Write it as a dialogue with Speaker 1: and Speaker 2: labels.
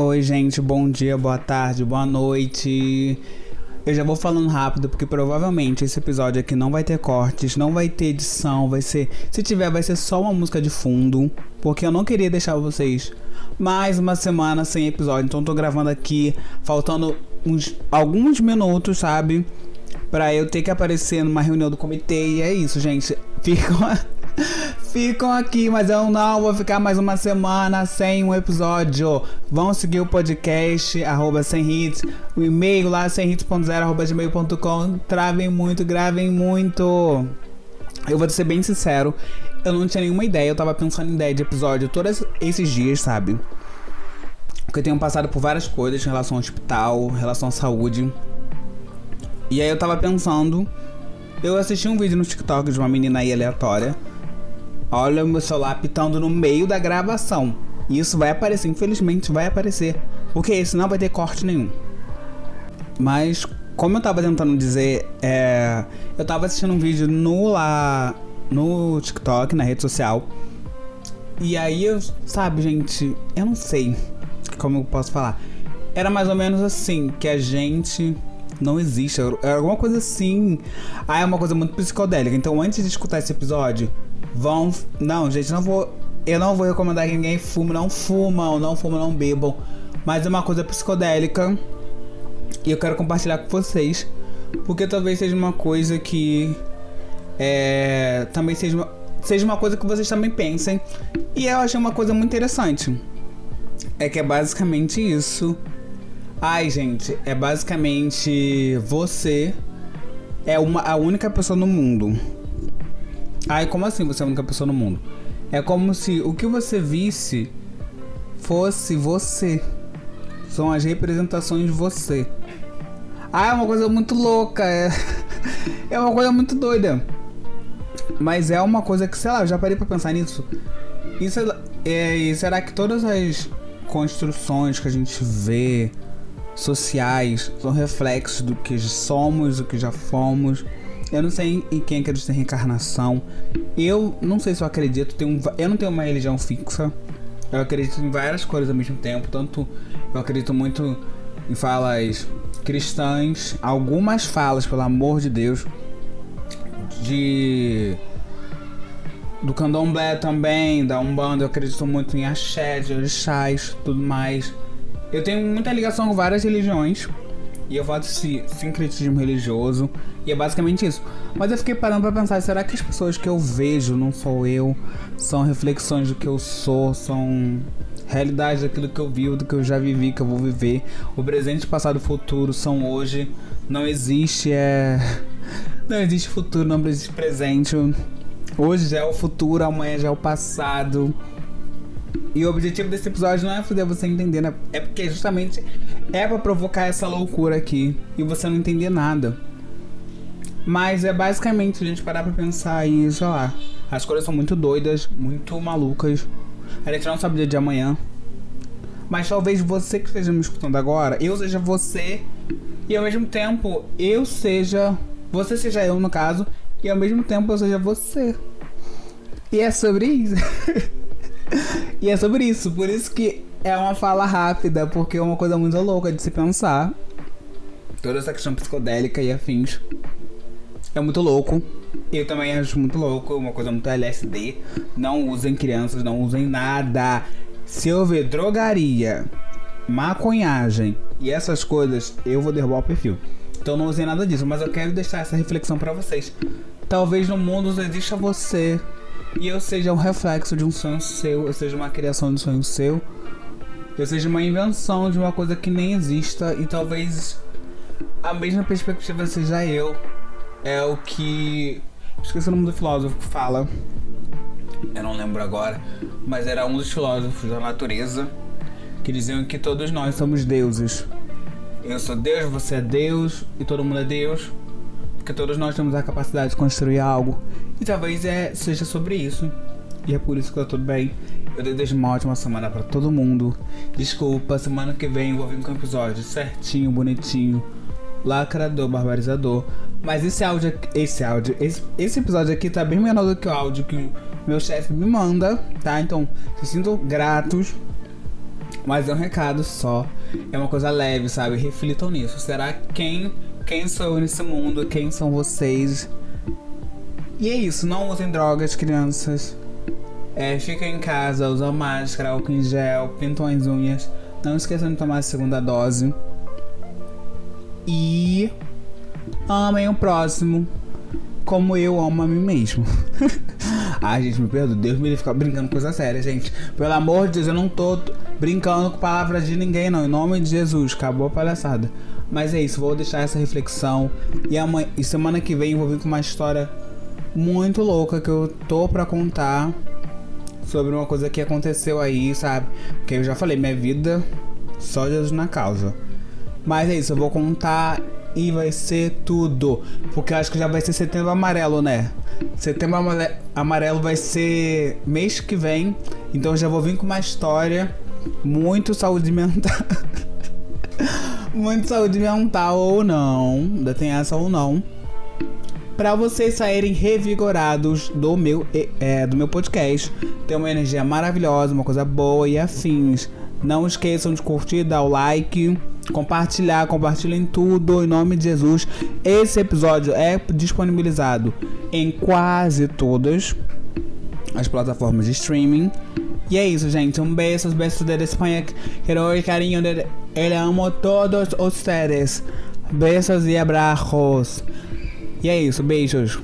Speaker 1: Oi, gente, bom dia, boa tarde, boa noite. Eu já vou falando rápido porque provavelmente esse episódio aqui não vai ter cortes, não vai ter edição, vai ser, se tiver vai ser só uma música de fundo, porque eu não queria deixar vocês mais uma semana sem episódio, então tô gravando aqui faltando uns alguns minutos, sabe? Pra eu ter que aparecer numa reunião do comitê e é isso, gente. Ficam ficam aqui, mas eu não vou ficar mais uma semana sem um episódio. Vão seguir o podcast, arroba sem hits, o e-mail lá, semhits.0, arroba gmail.com. Travem muito, gravem muito. Eu vou ser bem sincero, eu não tinha nenhuma ideia, eu tava pensando em ideia de episódio todos esses dias, sabe? Porque eu tenho passado por várias coisas em relação ao hospital, em relação à saúde. E aí eu tava pensando. Eu assisti um vídeo no TikTok de uma menina aí aleatória Olha o meu celular pitando no meio da gravação. Isso vai aparecer, infelizmente vai aparecer. Porque senão vai ter corte nenhum. Mas, como eu tava tentando dizer, é, eu tava assistindo um vídeo no lá no TikTok, na rede social. E aí eu, sabe, gente, eu não sei como eu posso falar. Era mais ou menos assim, que a gente não existe. Era alguma coisa assim. Ah, é uma coisa muito psicodélica. Então, antes de escutar esse episódio, vão. Não, gente, não vou. Eu não vou recomendar que ninguém fume, não fumam, não fumam, não bebam. Mas é uma coisa psicodélica. E eu quero compartilhar com vocês. Porque talvez seja uma coisa que. É, também seja uma, seja uma coisa que vocês também pensem. E eu achei uma coisa muito interessante. É que é basicamente isso. Ai, gente, é basicamente você é uma, a única pessoa no mundo Ai, como assim você é a única pessoa no mundo? É como se o que você visse fosse você. São as representações de você. Ah, é uma coisa muito louca. É, é uma coisa muito doida. Mas é uma coisa que, sei lá, eu já parei pra pensar nisso. Isso é, é, será que todas as construções que a gente vê sociais são reflexos do que somos, do que já fomos? Eu não sei em quem acredita em reencarnação. Eu não sei se eu acredito. Tenho, eu não tenho uma religião fixa. Eu acredito em várias coisas ao mesmo tempo. Tanto eu acredito muito em falas cristãs. Algumas falas, pelo amor de Deus. De. Do candomblé também, da Umbanda. Eu acredito muito em axé, de orixás, tudo mais. Eu tenho muita ligação com várias religiões. E eu faço esse sincretismo religioso. E é basicamente isso. Mas eu fiquei parando pra pensar: será que as pessoas que eu vejo não sou eu? São reflexões do que eu sou? São realidades daquilo que eu vivo, do que eu já vivi, que eu vou viver? O presente, passado e futuro são hoje. Não existe, é. Não existe futuro, não existe presente. Hoje já é o futuro, amanhã já é o passado. E o objetivo desse episódio não é fazer você entender, né? É porque justamente é para provocar essa loucura aqui e você não entender nada. Mas é basicamente a gente parar pra pensar e, sei lá, as coisas são muito doidas, muito malucas. A gente não sabe o dia de amanhã. Mas talvez você que esteja me escutando agora, eu seja você e ao mesmo tempo eu seja. Você seja eu no caso, e ao mesmo tempo eu seja você. E é sobre isso. e é sobre isso. Por isso que é uma fala rápida, porque é uma coisa muito louca de se pensar. Toda essa questão psicodélica e afins. É muito louco. Eu também acho muito louco. Uma coisa muito LSD. Não usem crianças, não usem nada. Se eu ver drogaria, maconhagem e essas coisas, eu vou derrubar o perfil. Então não usei nada disso, mas eu quero deixar essa reflexão para vocês. Talvez no mundo exista você e eu seja um reflexo de um sonho seu, eu seja uma criação de um sonho seu, eu seja uma invenção de uma coisa que nem exista e talvez a mesma perspectiva seja eu. É o que. Esqueci o nome do filósofo que fala. Eu não lembro agora, mas era um dos filósofos da natureza que diziam que todos nós somos deuses. Eu sou Deus, você é Deus e todo mundo é Deus. Porque todos nós temos a capacidade de construir algo. E talvez é, seja sobre isso. E é por isso que tá tudo bem. Eu desejo uma ótima semana para todo mundo. Desculpa, semana que vem eu vou vir com um episódio certinho, bonitinho, lacrador, barbarizador. Mas esse áudio, esse áudio, esse, esse episódio aqui tá bem menor do que o áudio que meu chefe me manda, tá? Então, se sintam gratos. Mas é um recado só. É uma coisa leve, sabe? Reflitam nisso. Será quem quem sou eu nesse mundo? Quem são vocês? E é isso, não usem drogas, crianças. É, fiquem em casa, usam máscara, álcool em gel, pintam as unhas. Não esqueçam de tomar a segunda dose. E amem o próximo como eu amo a mim mesmo. Ai, gente, me perdoa. Deus me ficar brincando com coisa séria, gente. Pelo amor de Deus, eu não tô brincando com palavras de ninguém, não. Em nome de Jesus, acabou a palhaçada. Mas é isso, vou deixar essa reflexão. E, amanhã, e semana que vem eu vou vir com uma história muito louca que eu tô pra contar sobre uma coisa que aconteceu aí, sabe? Que eu já falei, minha vida só Jesus na causa. Mas é isso, eu vou contar e vai ser tudo. Porque eu acho que já vai ser setembro amarelo, né? Setembro amarelo vai ser mês que vem. Então eu já vou vir com uma história muito saúde mental. muito saúde mental ou não. Ainda tem essa ou não. Pra vocês saírem revigorados do meu, é, do meu podcast. Ter uma energia maravilhosa, uma coisa boa e afins. Não esqueçam de curtir, dar o like, compartilhar, compartilhem tudo em nome de Jesus. Esse episódio é disponibilizado em quase todas as plataformas de streaming. E é isso, gente. Um beijo, beijos de Espanha. Quero carinho de ele amo todos ustedes. Beijos e abraços. E é isso, beijos.